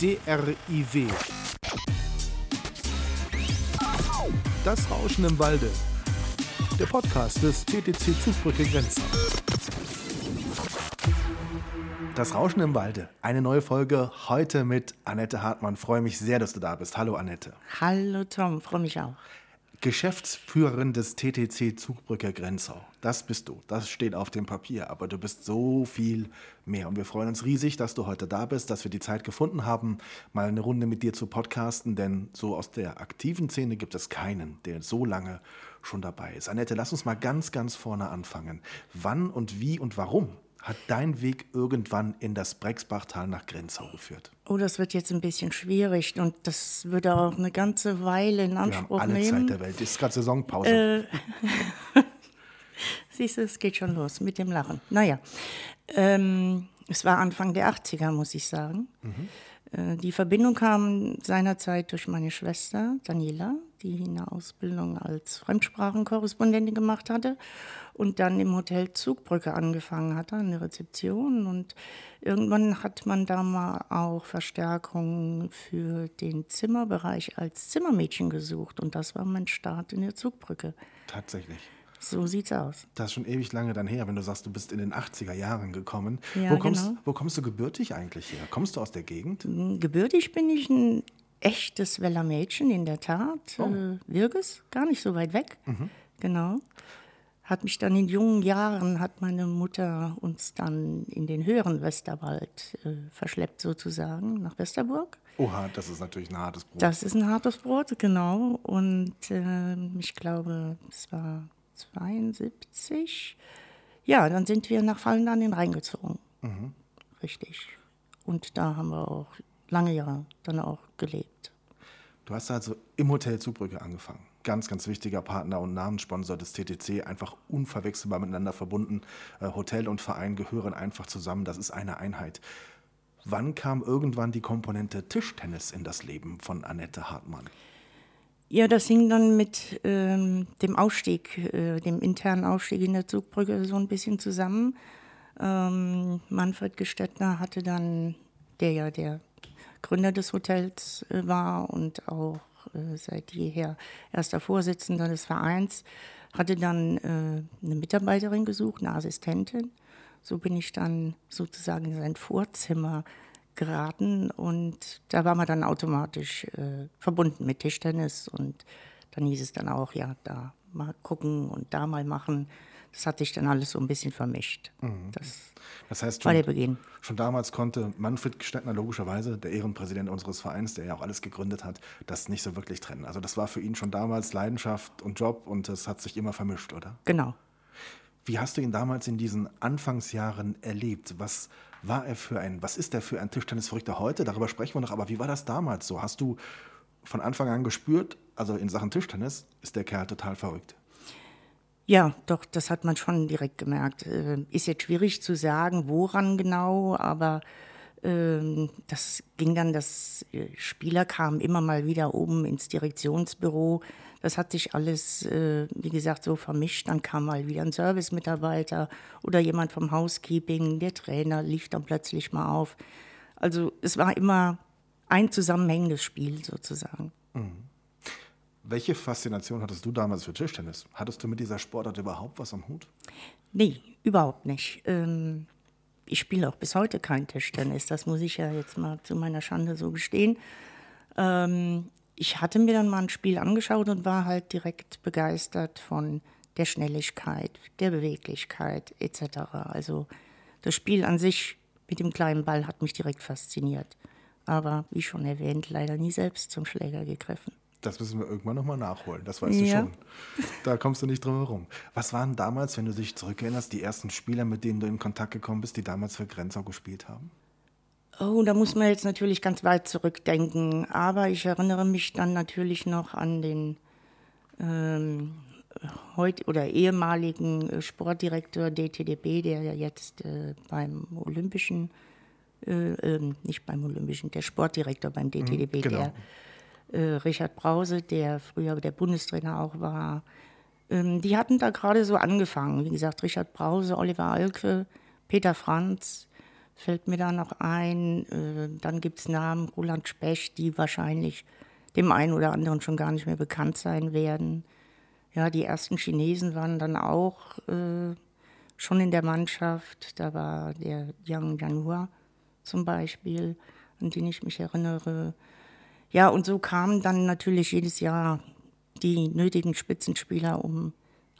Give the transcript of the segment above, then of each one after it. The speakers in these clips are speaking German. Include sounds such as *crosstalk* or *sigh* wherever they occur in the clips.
DRIW. Das Rauschen im Walde. Der Podcast des TTC Zugbrücke Grenzen. Das Rauschen im Walde. Eine neue Folge heute mit Annette Hartmann. Freue mich sehr, dass du da bist. Hallo Annette. Hallo Tom, freue mich auch. Geschäftsführerin des TTC Zugbrücke Grenzau. Das bist du. Das steht auf dem Papier. Aber du bist so viel mehr. Und wir freuen uns riesig, dass du heute da bist, dass wir die Zeit gefunden haben, mal eine Runde mit dir zu podcasten. Denn so aus der aktiven Szene gibt es keinen, der so lange schon dabei ist. Annette, lass uns mal ganz, ganz vorne anfangen. Wann und wie und warum hat dein Weg irgendwann in das Brexbachtal nach Grenzau geführt? Oh, das wird jetzt ein bisschen schwierig und das würde auch eine ganze Weile in Anspruch alle nehmen. Zeit der Welt. Ist gerade Saisonpause. Äh, *laughs* siehst du, es geht schon los mit dem Lachen. Naja, ähm, es war Anfang der 80er, muss ich sagen. Äh, die Verbindung kam seinerzeit durch meine Schwester Daniela, die eine Ausbildung als Fremdsprachenkorrespondentin gemacht hatte und dann im Hotel Zugbrücke angefangen hatte, an der Rezeption. Und irgendwann hat man da mal auch Verstärkung für den Zimmerbereich als Zimmermädchen gesucht. Und das war mein Start in der Zugbrücke. Tatsächlich. So sieht's aus. Das ist schon ewig lange dann her, wenn du sagst, du bist in den 80er Jahren gekommen. Ja, wo, kommst, genau. wo kommst du gebürtig eigentlich her? Kommst du aus der Gegend? Gebürtig bin ich ein echtes Weller Mädchen, in der Tat. Oh. Äh, Wirges, gar nicht so weit weg. Genau. Hat mich dann in jungen Jahren, hat meine Mutter uns dann in den höheren Westerwald äh, verschleppt sozusagen, nach Westerburg. Oha, das ist natürlich ein hartes Brot. Das ist ein hartes Brot, genau. Und ähm, ich glaube, es war 72. Ja, dann sind wir nach Fallen an den Rhein gezogen. Richtig. Und da haben wir auch lange Jahre dann auch gelebt. Du hast also im Hotel Zugbrücke angefangen. Ganz, ganz wichtiger Partner und Namenssponsor des TTC, einfach unverwechselbar miteinander verbunden. Äh, Hotel und Verein gehören einfach zusammen, das ist eine Einheit. Wann kam irgendwann die Komponente Tischtennis in das Leben von Annette Hartmann? Ja, das hing dann mit ähm, dem Aufstieg, äh, dem internen Aufstieg in der Zugbrücke so ein bisschen zusammen. Ähm, Manfred Gestettner hatte dann, der ja der Gründer des Hotels äh, war und auch äh, seit jeher erster Vorsitzender des Vereins, hatte dann äh, eine Mitarbeiterin gesucht, eine Assistentin. So bin ich dann sozusagen in sein Vorzimmer geraten und da war man dann automatisch verbunden mit Tischtennis und dann hieß es dann auch, ja, da mal gucken und da mal machen. Das hat sich dann alles so ein bisschen vermischt. Das Das heißt, war schon, der Beginn. schon damals konnte Manfred Gstettner logischerweise, der Ehrenpräsident unseres Vereins, der ja auch alles gegründet hat, das nicht so wirklich trennen. Also das war für ihn schon damals Leidenschaft und Job und das hat sich immer vermischt, oder? Genau. Wie hast du ihn damals in diesen Anfangsjahren erlebt? Was war er für ein, was ist er für ein Tischtennisverrückter heute? Darüber sprechen wir noch, aber wie war das damals so? Hast du von Anfang an gespürt, also in Sachen Tischtennis ist der Kerl total verrückt? Ja, doch, das hat man schon direkt gemerkt. Äh, Ist jetzt schwierig zu sagen, woran genau, aber ähm, das ging dann, das äh, Spieler kamen immer mal wieder oben ins Direktionsbüro. Das hat sich alles, äh, wie gesagt, so vermischt. Dann kam mal wieder ein Servicemitarbeiter oder jemand vom Housekeeping, der Trainer lief dann plötzlich mal auf. Also es war immer ein zusammenhängendes Spiel sozusagen. Welche Faszination hattest du damals für Tischtennis? Hattest du mit dieser Sportart überhaupt was am Hut? Nee, überhaupt nicht. Ähm, ich spiele auch bis heute kein Tischtennis. Das muss ich ja jetzt mal zu meiner Schande so gestehen. Ähm, ich hatte mir dann mal ein Spiel angeschaut und war halt direkt begeistert von der Schnelligkeit, der Beweglichkeit etc. Also das Spiel an sich mit dem kleinen Ball hat mich direkt fasziniert. Aber wie schon erwähnt, leider nie selbst zum Schläger gegriffen. Das müssen wir irgendwann nochmal nachholen, das weißt Ja. du schon. Da kommst du nicht drum herum. Was waren damals, wenn du dich zurückerinnerst, die ersten Spieler, mit denen du in Kontakt gekommen bist, die damals für Grenzau gespielt haben? Oh, da muss man jetzt natürlich ganz weit zurückdenken. Aber ich erinnere mich dann natürlich noch an den ähm, heut oder ehemaligen äh, Sportdirektor DTDB, der ja jetzt äh, beim Olympischen, äh, ähm, nicht beim Olympischen, der Sportdirektor beim DTDB, genau. der äh, Richard Brause, der früher der Bundestrainer auch war. Ähm, die hatten da gerade so angefangen. Wie gesagt, Richard Brause, Oliver Alke, Peter Franz, fällt mir da noch ein. Äh, dann gibt es Namen, Roland Specht, die wahrscheinlich dem einen oder anderen schon gar nicht mehr bekannt sein werden. Ja, die ersten Chinesen waren dann auch äh, schon in der Mannschaft. Da war der Yang Yanhua zum Beispiel, an den ich mich erinnere. Ja, und so kamen dann natürlich jedes Jahr die nötigen Spitzenspieler, um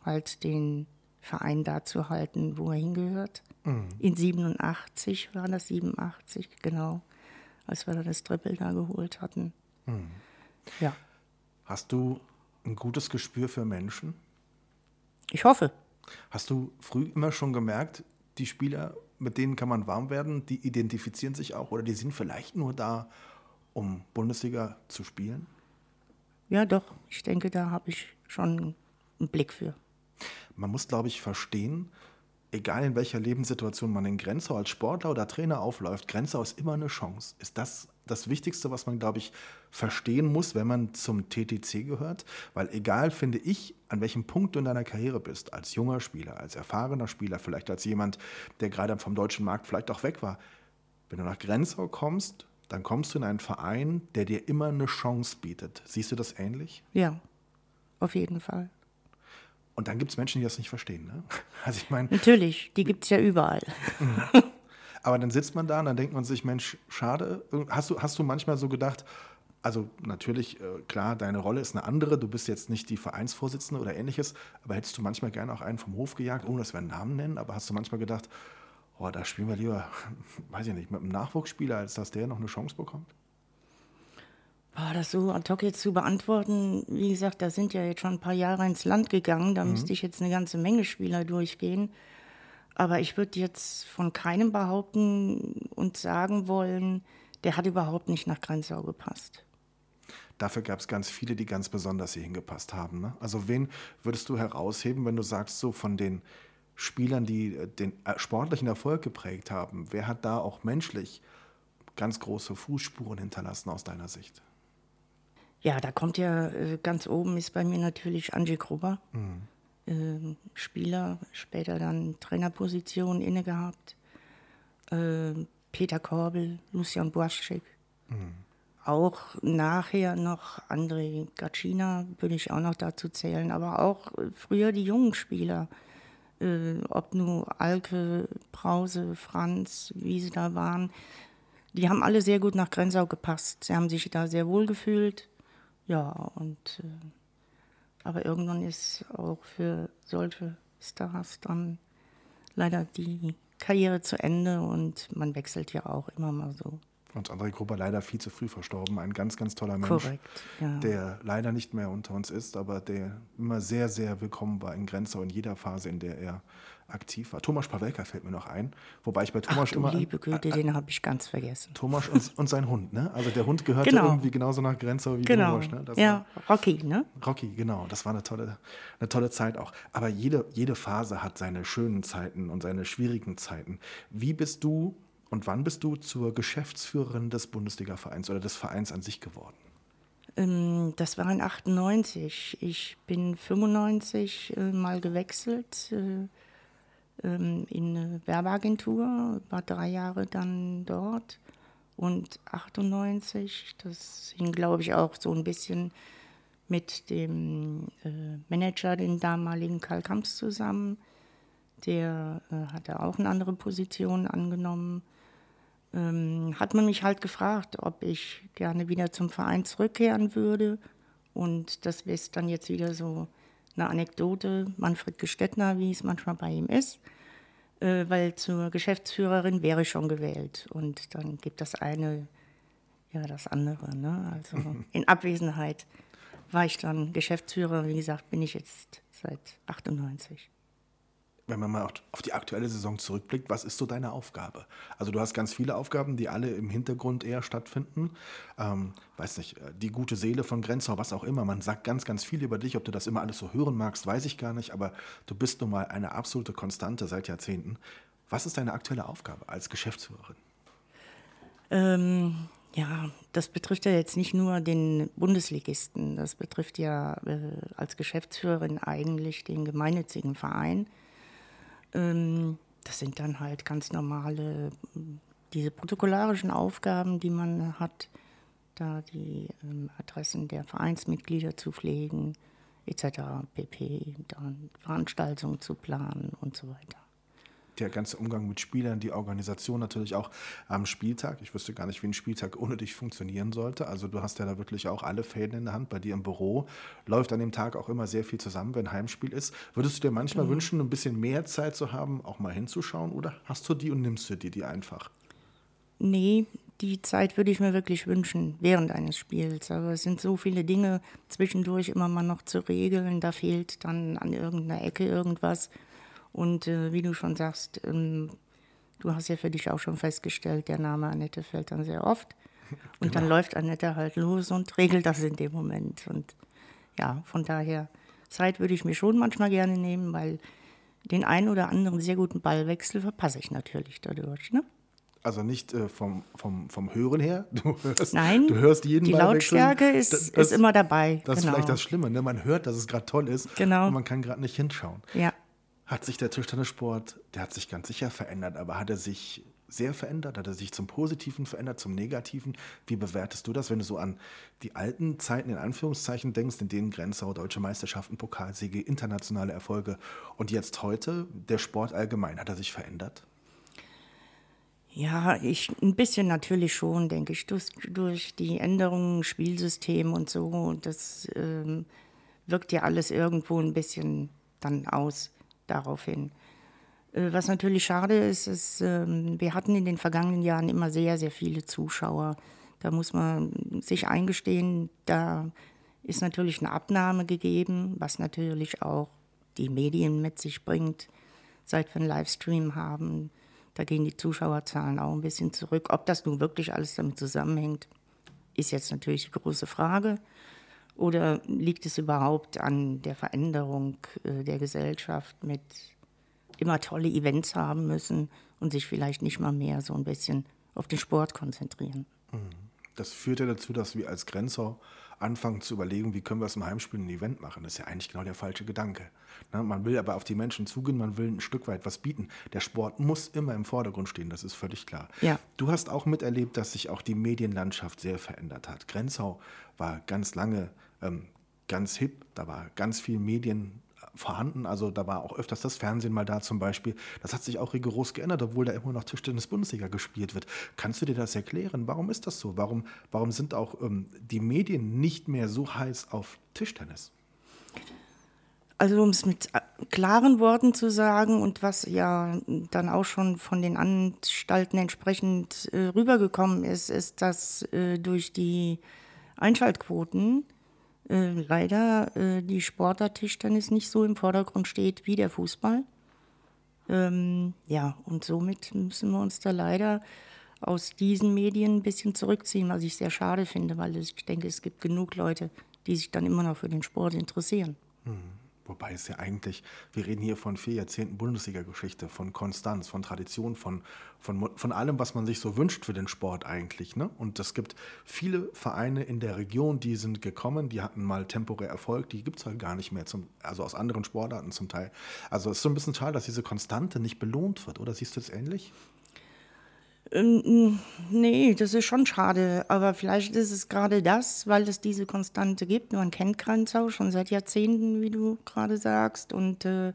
halt den Verein da zu halten, wo er hingehört. Mhm. In 87 war das, 87, genau, als wir das Triple da geholt hatten. Mhm. Ja. Hast du ein gutes Gespür für Menschen? Ich hoffe. Hast du früh immer schon gemerkt, die Spieler, mit denen kann man warm werden, die identifizieren sich auch oder die sind vielleicht nur da, um Bundesliga zu spielen? Ja, doch. Ich denke, da habe ich schon einen Blick für. Man muss, glaube ich, verstehen, egal in welcher Lebenssituation man in Grenzau als Sportler oder Trainer aufläuft, Grenzau ist immer eine Chance. Ist das das Wichtigste, was man, glaube ich, verstehen muss, wenn man zum TTC gehört? Weil egal, finde ich, an welchem Punkt du in deiner Karriere bist, als junger Spieler, als erfahrener Spieler, vielleicht als jemand, der gerade vom deutschen Markt vielleicht auch weg war, wenn du nach Grenzau kommst, dann kommst du in einen Verein, der dir immer eine Chance bietet. Siehst du das ähnlich? Ja, auf jeden Fall. Und dann gibt es Menschen, die das nicht verstehen. Ne? *laughs* Also ich meine. Natürlich, die gibt es ja überall. *laughs* Aber dann sitzt man da und dann denkt man sich, Mensch, schade. Hast du, hast du manchmal so gedacht, also natürlich, äh, klar, deine Rolle ist eine andere, du bist jetzt nicht die Vereinsvorsitzende oder ähnliches, aber hättest du manchmal gerne auch einen vom Hof gejagt, ohne dass wir einen Namen nennen, aber hast du manchmal gedacht, oh, da spielen wir lieber, *laughs* weiß ich nicht, mit einem Nachwuchsspieler, als dass der noch eine Chance bekommt? Boah, das so ad hoc jetzt zu beantworten, wie gesagt, da sind ja jetzt schon ein paar Jahre ins Land gegangen, da mhm. müsste ich jetzt eine ganze Menge Spieler durchgehen. Aber ich würde jetzt von keinem behaupten und sagen wollen, der hat überhaupt nicht nach Grenzau gepasst. Dafür gab es ganz viele, die ganz besonders hier hingepasst haben. Ne? Also wen würdest du herausheben, wenn du sagst, so von den Spielern, die äh, den äh, sportlichen Erfolg geprägt haben, wer hat da auch menschlich ganz große Fußspuren hinterlassen aus deiner Sicht? Ja, da kommt ja äh, ganz oben ist bei mir natürlich Angie Gruber. Mhm. Äh, Spieler, später dann Trainerposition inne gehabt. Äh, Peter Korbel, Lucian Boaschek. Mhm. Auch nachher noch André Gacina würde ich auch noch dazu zählen, aber auch früher die jungen Spieler. Äh, ob nur Alke, Brause, Franz, wie sie da waren, die haben alle sehr gut nach Grenzau gepasst. Sie haben sich da sehr wohl gefühlt. Ja, und äh, aber irgendwann ist auch für solche Stars dann leider die Karriere zu Ende und man wechselt ja auch immer mal so. Und André Gruber leider viel zu früh verstorben. Ein ganz, ganz toller Mensch, Korrekt, ja. der leider nicht mehr unter uns ist, aber der immer sehr, sehr willkommen war in Grenzau in jeder Phase, in der er aktiv war. Thomas Pawelka fällt mir noch ein, wobei ich bei Thomas Ach, immer. Liebe Güte, den habe ich ganz vergessen. Thomas und, *laughs* und, sein Hund, ne? Also der Hund gehörte genau. irgendwie genauso nach Grenzau wie genau. Thomas, ne? ja, Rocky, ne? Rocky, genau. Das war eine tolle, eine tolle Zeit auch. Aber jede, jede Phase hat seine schönen Zeiten und seine schwierigen Zeiten. Wie bist du und wann bist du zur Geschäftsführerin des Bundesliga-Vereins oder des Vereins an sich geworden? Ähm, das war in 98. Ich bin 95 äh, mal gewechselt äh, ähm, in eine Werbeagentur, war drei Jahre dann dort. Und 98, das hing, glaube ich, auch so ein bisschen mit dem äh, Manager, den damaligen Karl Kamps, zusammen. Der hatte auch eine andere Position angenommen. Ähm, hat man mich halt gefragt, ob ich gerne wieder zum Verein zurückkehren würde. Und das ist dann jetzt wieder so eine Anekdote, Manfred Gestettner, wie es manchmal bei ihm ist, äh, weil zur Geschäftsführerin wäre ich schon gewählt. Und dann gibt das eine, ja, das andere. Ne? Also *laughs* in Abwesenheit war ich dann Geschäftsführer. Wie gesagt, bin ich jetzt seit 98 wenn man mal auf die aktuelle Saison zurückblickt, was ist so deine Aufgabe? Also du hast ganz viele Aufgaben, die alle im Hintergrund eher stattfinden. Ähm, weiß nicht, äh, die gute Seele von Grenzau, was auch immer. Man sagt ganz, ganz viel über dich. Ob du das immer alles so hören magst, weiß ich gar nicht. Aber du bist nun mal eine absolute Konstante seit Jahrzehnten. Was ist deine aktuelle Aufgabe als Geschäftsführerin? Ähm, ja, das betrifft ja jetzt nicht nur den Bundesligisten. Das betrifft ja äh, als Geschäftsführerin eigentlich den gemeinnützigen Verein. Ähm, das sind dann halt ganz normale diese protokollarischen Aufgaben, die man hat, da die ähm, Adressen der Vereinsmitglieder zu pflegen, etc., pp., dann Veranstaltungen zu planen und so weiter der ganze Umgang mit Spielern, die Organisation natürlich auch am Spieltag. Ich wüsste gar nicht, wie ein Spieltag ohne dich funktionieren sollte. Also du hast ja da wirklich auch alle Fäden in der Hand. Bei dir im Büro läuft an dem Tag auch immer sehr viel zusammen, wenn Heimspiel ist. Würdest du dir manchmal mhm. wünschen, ein bisschen mehr Zeit zu haben, auch mal hinzuschauen? Oder hast du die und nimmst du dir die einfach? Nee, die Zeit würde ich mir wirklich wünschen während eines Spiels. Aber es sind so viele Dinge zwischendurch immer mal noch zu regeln. Da fehlt dann an irgendeiner Ecke irgendwas. Und äh, wie du schon sagst, ähm, du hast ja für dich auch schon festgestellt, der Name Annette fällt dann sehr oft. Und genau. dann läuft Annette halt los und regelt das in dem Moment. Und ja, von daher, Zeit würde ich mir schon manchmal gerne nehmen, weil den einen oder anderen sehr guten Ballwechsel verpasse ich natürlich dadurch. Ne? Also nicht äh, vom, vom, vom Hören her. Du hörst, Nein, du hörst jeden die Lautstärke ist, das, ist immer dabei. Das genau. ist vielleicht das Schlimme. Ne? Man hört, dass es gerade toll ist genau. und man kann gerade nicht hinschauen. Ja hat sich der Tischtennissport, der hat sich ganz sicher verändert, aber hat er sich sehr verändert? Hat er sich zum Positiven verändert, zum Negativen? Wie bewertest du das, wenn du so an die alten Zeiten in Anführungszeichen denkst, in denen Grenzau, deutsche Meisterschaften, Pokalsiege, internationale Erfolge und jetzt heute der Sport allgemein, hat er sich verändert? Ja, ich ein bisschen natürlich schon, denke ich, durch, durch die Änderungen Spielsystem und so. Das ähm, wirkt ja alles irgendwo ein bisschen dann aus daraufhin. Äh, was natürlich schade ist, ist, ähm, wir hatten in den vergangenen Jahren immer sehr, sehr viele Zuschauer. Da muss man sich eingestehen, da ist natürlich eine Abnahme gegeben, was natürlich auch die Medien mit sich bringt, seit wir einen Livestream haben. Da gehen die Zuschauerzahlen auch ein bisschen zurück. Ob das nun wirklich alles damit zusammenhängt, ist jetzt natürlich die große Frage. Oder liegt es überhaupt an der Veränderung äh, der Gesellschaft mit immer tolle Events haben müssen und sich vielleicht nicht mal mehr so ein bisschen auf den Sport konzentrieren? Mhm. Das führt ja dazu, dass wir als Grenzau anfangen zu überlegen, wie können wir aus dem Heimspiel ein Event machen. Das ist ja eigentlich genau der falsche Gedanke. Ne, man will aber auf die Menschen zugehen, man will ein Stück weit was bieten. Der Sport muss immer im Vordergrund stehen, das ist völlig klar. Ja. Du hast auch miterlebt, dass sich auch die Medienlandschaft sehr verändert hat. Grenzau war ganz lange ähm, ganz hip, da war ganz viel Medien vorhanden. Also da war auch öfters das Fernsehen mal da zum Beispiel. Das hat sich auch rigoros geändert, obwohl da immer noch Tischtennis-Bundesliga gespielt wird. Kannst du dir das erklären? Warum ist das so? Warum, warum sind auch ähm, die Medien nicht mehr so heiß auf Tischtennis? Also um es mit äh, klaren Worten zu sagen und was ja dann auch schon von den Anstalten entsprechend äh, rübergekommen ist, ist, dass äh, durch die Einschaltquoten äh, leider äh, die Sportart Tischtennis nicht so im Vordergrund steht wie der Fußball. Ähm, ja, und somit müssen wir uns da leider aus diesen Medien ein bisschen zurückziehen, was ich sehr schade finde, weil ich denke, es gibt genug Leute, die sich dann immer noch für den Sport interessieren. Mhm. Wobei es ja eigentlich, wir reden hier von vier Jahrzehnten Bundesliga-Geschichte, von Konstanz, von Tradition, von, von, von allem, was man sich so wünscht für den Sport eigentlich. Ne? Und es gibt viele Vereine in der Region, die sind gekommen, die hatten mal temporär Erfolg, die gibt es halt gar nicht mehr, zum, also aus anderen Sportarten zum Teil. Also es ist so ein bisschen schade, dass diese Konstante nicht belohnt wird, oder siehst du es ähnlich? Ähm, nee, das ist schon schade. Aber vielleicht ist es gerade das, weil es diese Konstante gibt. Man kennt Grenzau schon seit Jahrzehnten, wie du gerade sagst. Und äh,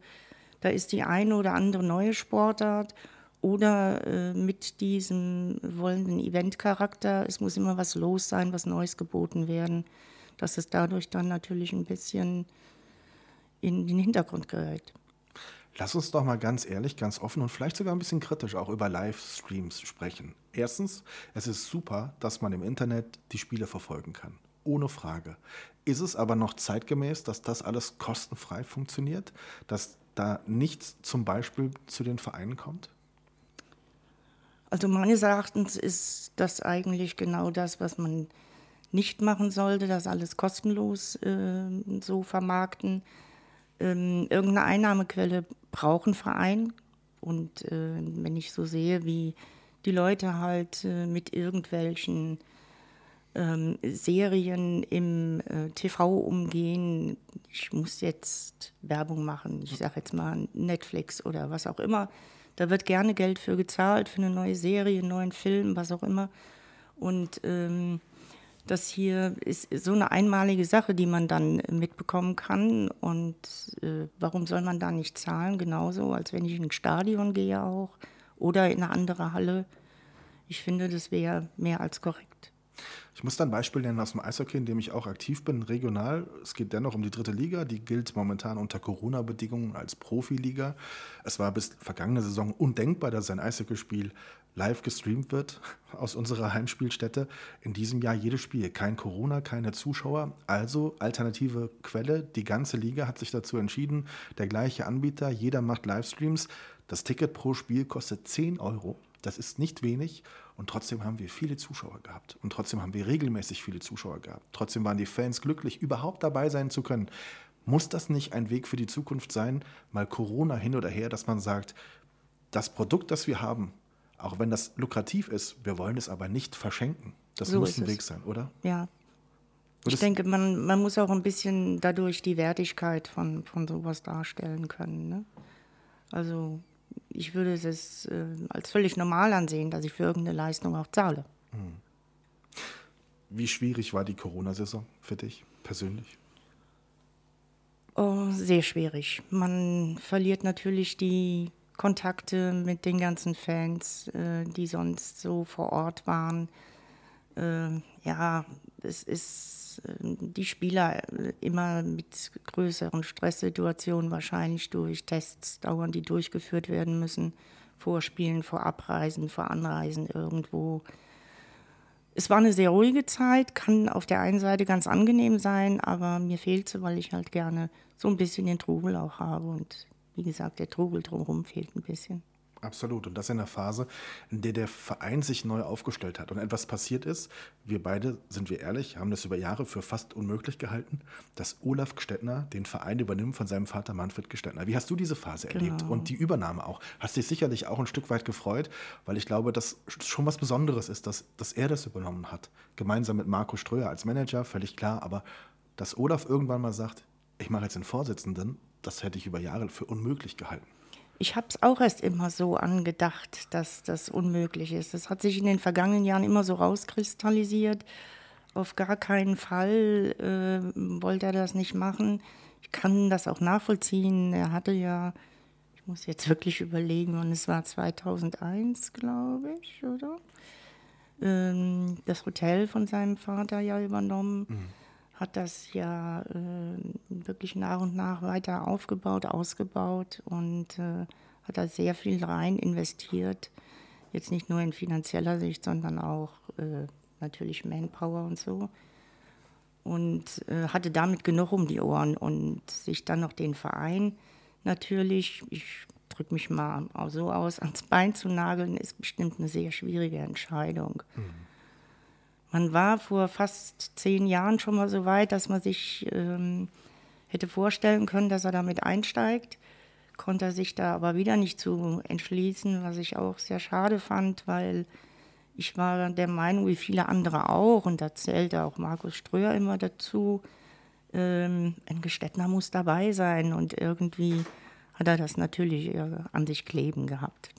da ist die eine oder andere neue Sportart. Oder äh, mit diesem wollenden Eventcharakter, es muss immer was los sein, was Neues geboten werden, dass es dadurch dann natürlich ein bisschen in den Hintergrund gerät. Lass uns doch mal ganz ehrlich, ganz offen und vielleicht sogar ein bisschen kritisch auch über Livestreams sprechen. Erstens, es ist super, dass man im Internet die Spiele verfolgen kann. Ohne Frage. Ist es aber noch zeitgemäß, dass das alles kostenfrei funktioniert? Dass da nichts zum Beispiel zu den Vereinen kommt? Also meines Erachtens ist das eigentlich genau das, was man nicht machen sollte, das alles kostenlos äh, so vermarkten ähm, irgendeine Einnahmequelle braucht ein Verein. Und äh, wenn ich so sehe, wie die Leute halt äh, mit irgendwelchen ähm, Serien im äh, TV umgehen, ich muss jetzt Werbung machen, ich sage jetzt mal Netflix oder was auch immer, Da wird gerne Geld für gezahlt, für eine neue Serie, einen neuen Film, was auch immer. Und ähm, das hier ist so eine einmalige Sache, die man dann mitbekommen kann. Und äh, warum soll man da nicht zahlen? Genauso, als wenn ich in ein Stadion gehe auch oder in eine andere Halle. Ich finde, das wäre mehr als korrekt. Ich muss da ein Beispiel nennen aus dem Eishockey, in dem ich auch aktiv bin, regional. Es geht dennoch um die dritte Liga. Die gilt momentan unter Corona-Bedingungen als Profiliga. Es war bis vergangene Saison undenkbar, dass ein Eishockeyspiel live gestreamt wird *laughs* aus unserer Heimspielstätte. In diesem Jahr jedes Spiel. Kein Corona, keine Zuschauer. Also alternative Quelle. Die ganze Liga hat sich dazu entschieden. Der gleiche Anbieter, jeder macht Livestreams. Das Ticket pro Spiel kostet 10 Euro. Das ist nicht wenig und trotzdem haben wir viele Zuschauer gehabt. Und trotzdem haben wir regelmäßig viele Zuschauer gehabt. Trotzdem waren die Fans glücklich, überhaupt dabei sein zu können. Muss das nicht ein Weg für die Zukunft sein, mal Corona hin oder her, dass man sagt, das Produkt, das wir haben, auch wenn das lukrativ ist, wir wollen es aber nicht verschenken. Das so muss ein Weg sein, oder? Ja. ich denke, man, man muss auch ein bisschen dadurch die Wertigkeit von, von sowas darstellen können. Ne? Also ich würde es äh, als völlig normal ansehen, dass ich für irgendeine Leistung auch zahle. Hm. Wie schwierig war die Corona-Saison für dich persönlich? Oh, sehr schwierig. Man verliert natürlich die Kontakte mit den ganzen Fans, äh, die sonst so vor Ort waren. Äh, ja, es ist äh, die Spieler äh, immer mit größeren Stresssituationen wahrscheinlich durch Tests dauern, die durchgeführt werden müssen, vor Spielen, vor Abreisen, vor Anreisen irgendwo. Es war eine sehr ruhige Zeit, kann auf der einen Seite ganz angenehm sein, aber mir fehlt sie, weil ich halt gerne so ein bisschen den Trubel auch habe. Und wie gesagt, der Trubel drumherum fehlt ein bisschen. Absolut. Und das in der Phase, in der der Verein sich neu aufgestellt hat und etwas passiert ist. Wir beide, sind wir ehrlich, haben das über Jahre für fast unmöglich gehalten, dass Olaf Gstettner den Verein übernimmt von seinem Vater Manfred Gstettner. Wie hast du diese Phase genau. erlebt und die Übernahme auch? Hast dich sicherlich auch ein Stück weit gefreut, weil ich glaube, dass schon was Besonderes ist, dass, dass er das übernommen hat. Gemeinsam mit Marco Ströer als Manager, völlig klar. Aber dass Olaf irgendwann mal sagt, ich mache jetzt den Vorsitzenden, das hätte ich über Jahre für unmöglich gehalten. Ich habe es auch erst immer so angedacht, dass das unmöglich ist. Das hat sich in den vergangenen Jahren immer so rauskristallisiert. Auf gar keinen Fall äh, wollte er das nicht machen. Ich kann das auch nachvollziehen. Er hatte ja, ich muss jetzt wirklich überlegen, wann es war, 2001, glaube ich, oder? Ähm, das Hotel von seinem Vater ja übernommen. Mhm hat das ja äh, wirklich nach und nach weiter aufgebaut, ausgebaut und äh, hat da sehr viel rein investiert. Jetzt nicht nur in finanzieller Sicht, sondern auch äh, natürlich Manpower und so. Und äh, hatte damit genug um die Ohren und sich dann noch den Verein natürlich, ich drücke mich mal so aus, ans Bein zu nageln, ist bestimmt eine sehr schwierige Entscheidung. Mhm. Man war vor fast zehn Jahren schon mal so weit, dass man sich ähm, hätte vorstellen können, dass er damit einsteigt. Konnte er sich da aber wieder nicht zu entschließen, was ich auch sehr schade fand, weil ich war der Meinung, wie viele andere auch, und da zählte auch Markus Ströer immer dazu, ähm, ein Gestettner muss dabei sein. Und irgendwie hat er das natürlich äh, an sich kleben gehabt.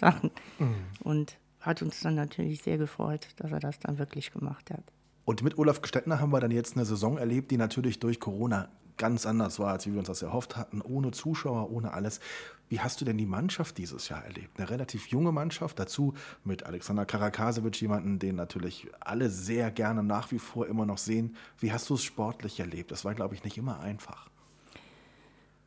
Mhm. Und hat uns dann natürlich sehr gefreut, dass er das dann wirklich gemacht hat. Und mit Olaf Gestettner haben wir dann jetzt eine Saison erlebt, die natürlich durch Corona ganz anders war, als wir uns das erhofft hatten, ohne Zuschauer, ohne alles. Wie hast du denn die Mannschaft dieses Jahr erlebt? Eine relativ junge Mannschaft, dazu mit Alexander Karakasewitsch, jemanden, den natürlich alle sehr gerne nach wie vor immer noch sehen. Wie hast du es sportlich erlebt? Das war, glaube ich, nicht immer einfach.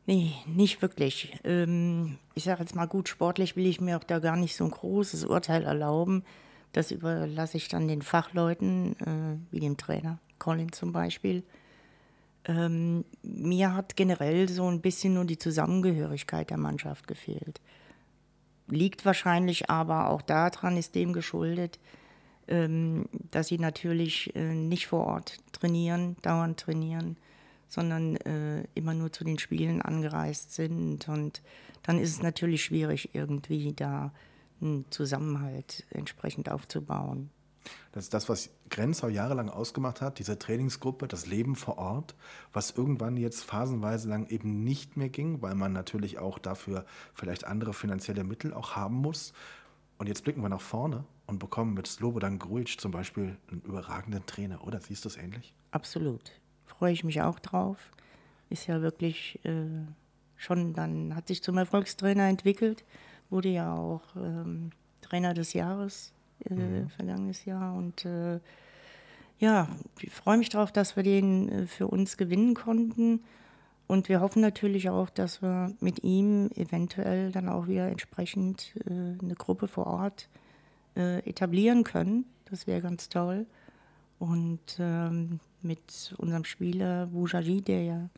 Nee, nicht wirklich. Ähm, ich sage jetzt mal gut, sportlich will ich mir auch da gar nicht so ein großes Urteil erlauben. Das überlasse ich dann den Fachleuten, äh, wie dem Trainer, Colin zum Beispiel. Ähm, mir hat generell so ein bisschen nur die Zusammengehörigkeit der Mannschaft gefehlt. Liegt wahrscheinlich aber auch daran, ist dem geschuldet, ähm, dass sie natürlich äh, nicht vor Ort trainieren, dauernd trainieren sondern äh, immer nur zu den Spielen angereist sind. Und dann ist es natürlich schwierig, irgendwie da einen Zusammenhalt entsprechend aufzubauen. Das ist das, was Grenzau jahrelang ausgemacht hat, diese Trainingsgruppe, das Leben vor Ort, was irgendwann jetzt phasenweise lang eben nicht mehr ging, weil man natürlich auch dafür vielleicht andere finanzielle Mittel auch haben muss. Und jetzt blicken wir nach vorne und bekommen mit Slobodan Grujic zum Beispiel einen überragenden Trainer, oder? Siehst du es ähnlich? Absolut. Freue ich mich auch drauf. Ist ja wirklich äh, schon dann, hat sich zum Erfolgstrainer entwickelt, wurde ja auch ähm, Trainer des Jahres äh, mhm. vergangenes Jahr. Und äh, ja, ich freue mich darauf, dass wir den äh, für uns gewinnen konnten. Und wir hoffen natürlich auch, dass wir mit ihm eventuell dann auch wieder entsprechend äh, eine Gruppe vor Ort äh, etablieren können. Das wäre ganz toll. Und ähm, mit unserem Spieler Boujaji, der ja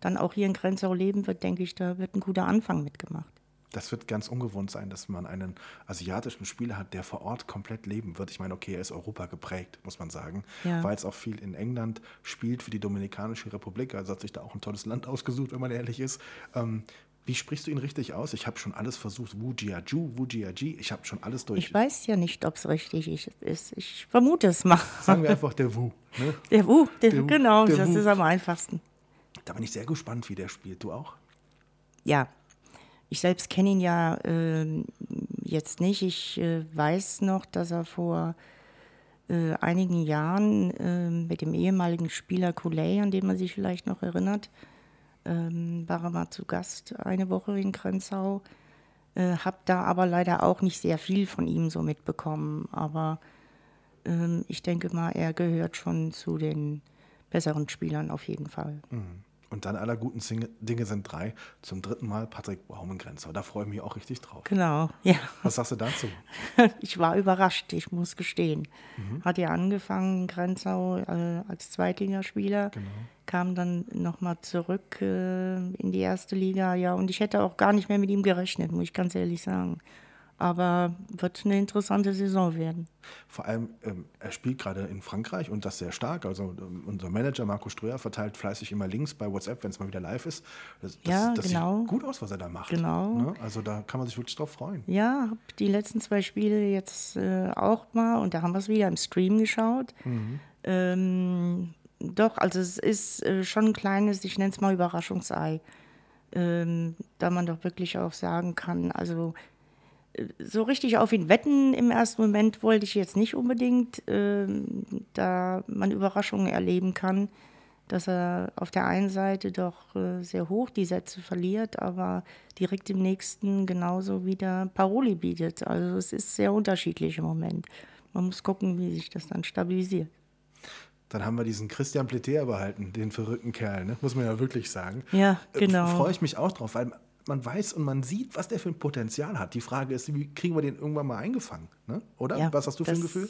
dann auch hier in Grenzau leben wird, denke ich, da wird ein guter Anfang mitgemacht das wird ganz ungewohnt sein, dass man einen asiatischen Spieler hat, der vor Ort komplett leben wird. Ich meine, okay, er ist Europa geprägt, muss man sagen, ja. weil es auch viel in England spielt für die Dominikanische Republik. Also hat sich da auch ein tolles Land ausgesucht, wenn man ehrlich ist. Ähm, wie sprichst du ihn richtig aus? Ich habe schon alles versucht. Wu Jiaju, Wu Jiaji. Ich habe schon alles durch. Ich weiß ja nicht, ob es richtig ist. Ich vermute es mal. Sagen wir einfach der Wu. Ne? *laughs* Der Wu, der, der genau, der das Wu. ist am einfachsten. Da bin ich sehr gespannt, wie der spielt. Du auch? Ja, ich selbst kenne ihn ja äh, jetzt nicht. Ich äh, weiß noch, dass er vor äh, einigen Jahren ähm, mit dem ehemaligen Spieler Couley, an den man sich vielleicht noch erinnert, ähm, war mal zu Gast eine Woche in Grenzau. Äh, habe da aber leider auch nicht sehr viel von ihm so mitbekommen. Aber ähm, ich denke mal, er gehört schon zu den besseren Spielern auf jeden Fall. Mhm. Und dann aller guten Dinge sind drei. Zum dritten Mal Patrick Baumengrenzer. Da freue ich mich auch richtig drauf. Genau, ja. Was sagst du dazu? *laughs* Ich war überrascht, ich muss gestehen. Mhm. Hat ja angefangen Grenzau äh, als Zweitligaspieler, genau. kam dann nochmal zurück äh, in die erste Liga. Ja, und ich hätte auch gar nicht mehr mit ihm gerechnet, muss ich ganz ehrlich sagen aber wird eine interessante Saison werden. Vor allem, ähm, er spielt gerade in Frankreich und das sehr stark. Also ähm, unser Manager Marco Ströer verteilt fleißig immer Links bei WhatsApp, wenn es mal wieder live ist. Das, das, ja, das genau. sieht gut aus, was er da macht. Genau. Ne? Also da kann man sich wirklich drauf freuen. Ja, habe die letzten zwei Spiele jetzt äh, auch mal und da haben wir es wieder im Stream geschaut. Mhm. Ähm, doch, also es ist äh, schon ein kleines, ich nenne es mal Überraschungsei. Ähm, da man doch wirklich auch sagen kann, also so richtig auf ihn wetten im ersten Moment wollte ich jetzt nicht unbedingt, äh, da man Überraschungen erleben kann, dass er auf der einen Seite doch äh, sehr hoch die Sätze verliert, aber direkt im nächsten genauso wieder Paroli bietet. Also es ist sehr unterschiedlich im Moment. Man muss gucken, wie sich das dann stabilisiert. Dann haben wir diesen Christian Pletea behalten, den verrückten Kerl, ne? muss man ja wirklich sagen. Ja, äh, genau. Äh, Freue ich mich auch drauf, weil man weiß und man sieht, was der für ein Potenzial hat. Die Frage ist, wie kriegen wir den irgendwann mal eingefangen? Ne? Oder? Ja, was hast du für ein Gefühl?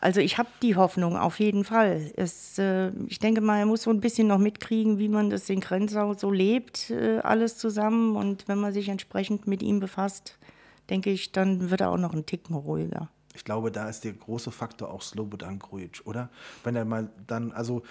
Also ich habe die Hoffnung auf jeden Fall. Es, äh, ich denke mal, er muss so ein bisschen noch mitkriegen, wie man das in Grenzau so lebt, äh, alles zusammen. Und wenn man sich entsprechend mit ihm befasst, denke ich, dann wird er auch noch einen Ticken ruhiger. Ich glaube, da ist der große Faktor auch Slobodan Grujic, oder? Wenn er mal dann, also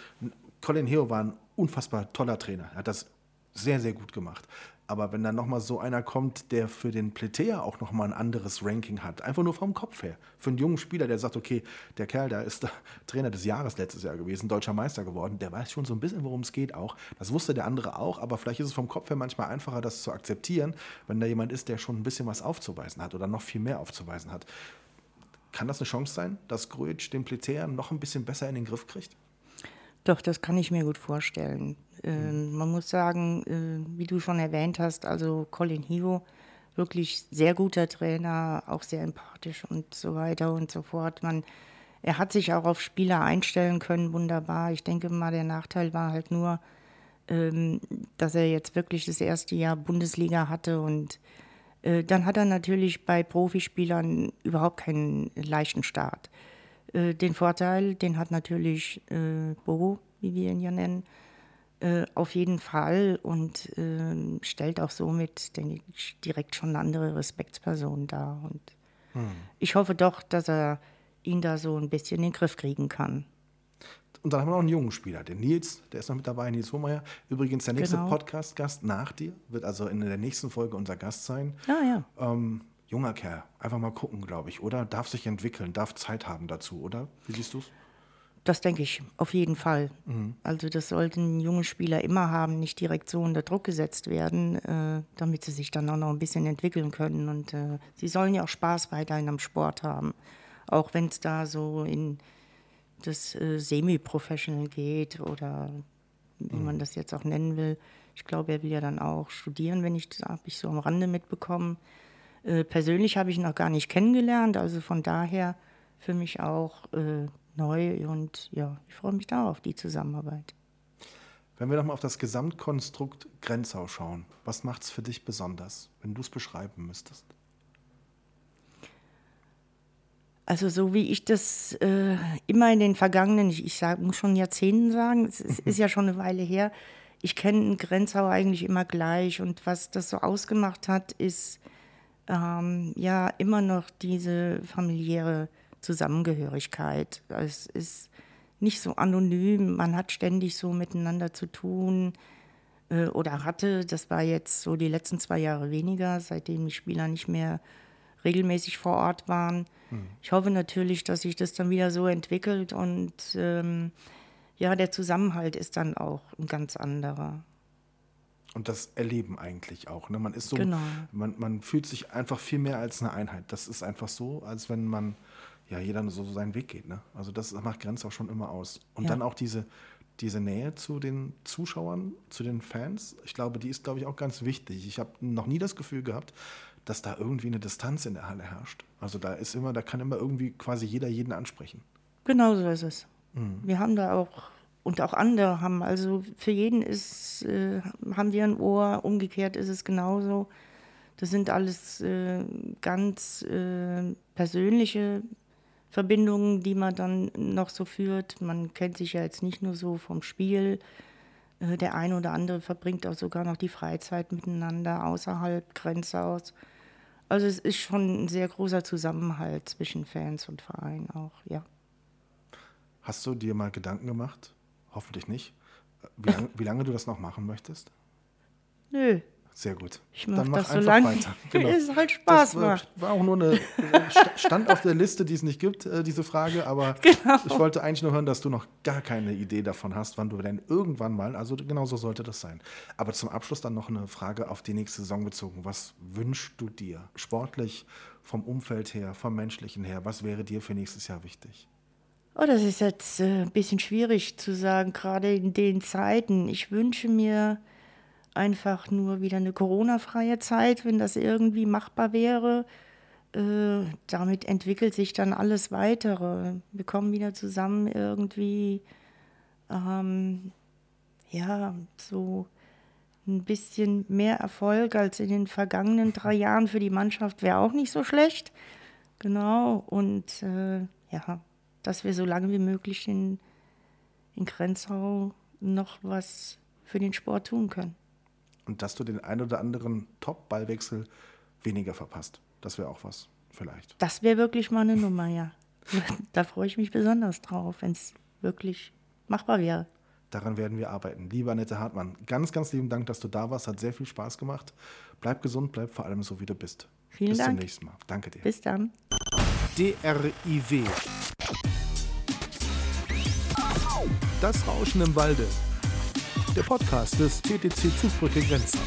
Colin Heo war ein unfassbar toller Trainer. Er hat das sehr, sehr gut gemacht. Aber wenn dann nochmal so einer kommt, der für den Pletea auch nochmal ein anderes Ranking hat, einfach nur vom Kopf her, für einen jungen Spieler, der sagt, okay, der Kerl, der ist *laughs* Trainer des Jahres letztes Jahr gewesen, deutscher Meister geworden, der weiß schon so ein bisschen, worum es geht auch. Das wusste der andere auch, aber vielleicht ist es vom Kopf her manchmal einfacher, das zu akzeptieren, wenn da jemand ist, der schon ein bisschen was aufzuweisen hat oder noch viel mehr aufzuweisen hat. Kann das eine Chance sein, dass Grujic den Pletea noch ein bisschen besser in den Griff kriegt? Doch, das kann ich mir gut vorstellen. Ähm, man muss sagen, äh, wie du schon erwähnt hast, also Colin Hivo, wirklich sehr guter Trainer, auch sehr empathisch und so weiter und so fort. Man, er hat sich auch auf Spieler einstellen können, wunderbar. Ich denke mal, der Nachteil war halt nur, ähm, dass er jetzt wirklich das erste Jahr Bundesliga hatte und äh, dann hat er natürlich bei Profispielern überhaupt keinen leichten Start. Äh, den Vorteil, den hat natürlich äh, Bobo, wie wir ihn ja nennen, äh, auf jeden Fall und äh, stellt auch somit, denke ich, direkt schon eine andere Respektsperson dar. Und hm. ich hoffe doch, dass er ihn da so ein bisschen in den Griff kriegen kann. Und dann haben wir noch einen jungen Spieler, den Nils, der ist noch mit dabei, Nils Hohmeier. Übrigens der nächste genau. Podcast-Gast nach dir, wird also in der nächsten Folge unser Gast sein. Ah, ja. Ähm, junger Kerl. Einfach mal gucken, glaube ich, oder? Darf sich entwickeln, darf Zeit haben dazu, oder? Wie siehst du es? Das denke ich, auf jeden Fall. Mhm. Also das sollten junge Spieler immer haben, nicht direkt so unter Druck gesetzt werden, äh, damit sie sich dann auch noch ein bisschen entwickeln können. Und äh, sie sollen ja auch Spaß weiterhin am Sport haben. Auch wenn es da so in das äh, Semi-Professional geht oder wie mhm. man das jetzt auch nennen will. Ich glaube, er will ja dann auch studieren, wenn ich das habe ich so am Rande mitbekommen. Äh, persönlich habe ich ihn noch gar nicht kennengelernt, also von daher für mich auch äh, neu und ja, ich freue mich darauf, die Zusammenarbeit. Wenn wir nochmal auf das Gesamtkonstrukt Grenzau schauen, was macht es für dich besonders, wenn du es beschreiben müsstest? Also so wie ich das äh, immer in den vergangenen, ich, ich sag, muss schon Jahrzehnten sagen, es, es *laughs* ist ja schon eine Weile her, ich kenne Grenzau eigentlich immer gleich und was das so ausgemacht hat, ist ähm, ja immer noch diese familiäre Zusammengehörigkeit. Es ist nicht so anonym, man hat ständig so miteinander zu tun äh, oder hatte, das war jetzt so die letzten zwei Jahre weniger, seitdem die Spieler nicht mehr regelmäßig vor Ort waren. Mhm. Ich hoffe natürlich, dass sich das dann wieder so entwickelt und ähm, ja, der Zusammenhalt ist dann auch ein ganz anderer. Und das Erleben eigentlich auch. Ne? Man ist so, genau. man, man fühlt sich einfach viel mehr als eine Einheit. Das ist einfach so, als wenn man ja jeder so seinen Weg geht. Ne? Also das macht Grenz auch schon immer aus. Und ja. dann auch diese, diese Nähe zu den Zuschauern, zu den Fans, ich glaube, die ist, glaube ich, auch ganz wichtig. Ich habe noch nie das Gefühl gehabt, dass da irgendwie eine Distanz in der Halle herrscht. Also da ist immer, da kann immer irgendwie quasi jeder jeden ansprechen. Genau so ist es. Mhm. Wir haben da auch und auch andere haben. Also für jeden ist, äh, haben wir ein Ohr, umgekehrt ist es genauso. Das sind alles äh, ganz äh, persönliche Verbindungen, die man dann noch so führt. Man kennt sich ja jetzt nicht nur so vom Spiel. Äh, der eine oder andere verbringt auch sogar noch die Freizeit miteinander außerhalb Grenzaus. Also es ist schon ein sehr großer Zusammenhalt zwischen Fans und Verein auch, ja. Hast du dir mal Gedanken gemacht, hoffentlich nicht, wie, lang, wie lange du das noch machen möchtest? Nö, sehr gut. Ich mach Dann mach das einfach so lange, weiter. *laughs* Genau. es halt Spaß das macht. War auch nur eine stand auf der Liste, die es nicht gibt, äh, diese Frage. Aber *laughs* genau. ich wollte eigentlich nur hören, dass du noch gar keine Idee davon hast, wann du denn irgendwann mal, also genau so sollte das sein. Aber zum Abschluss dann noch eine Frage auf die nächste Saison bezogen. Was wünschst du dir sportlich, vom Umfeld her, vom menschlichen her? Was wäre dir für nächstes Jahr wichtig? Oh, das ist jetzt äh, ein bisschen schwierig zu sagen, gerade in den Zeiten. Ich wünsche mir einfach nur wieder eine Corona-freie Zeit, wenn das irgendwie machbar wäre. Äh, damit entwickelt sich dann alles weitere. Wir kommen wieder zusammen irgendwie, ähm, ja, so ein bisschen mehr Erfolg als in den vergangenen drei Jahren für die Mannschaft wäre auch nicht so schlecht. Genau, und äh, ja, dass wir so lange wie möglich in, in Grenzau noch was für den Sport tun können und dass du den ein oder anderen Top-Ballwechsel weniger verpasst. Das wäre auch was, vielleicht. Das wäre wirklich mal eine Nummer, ja. Da freue ich mich besonders drauf, wenn es wirklich machbar wäre. Daran werden wir arbeiten. Liebe Annette Hartmann, ganz, ganz lieben Dank, dass du da warst. Hat sehr viel Spaß gemacht. Bleib gesund, bleib vor allem so, wie du bist. Vielen Bis Dank. Bis zum nächsten Mal. Danke dir. Bis dann. DRIW. Das Rauschen im Walde der Podcast des TTC Zugbrücke Grenzen.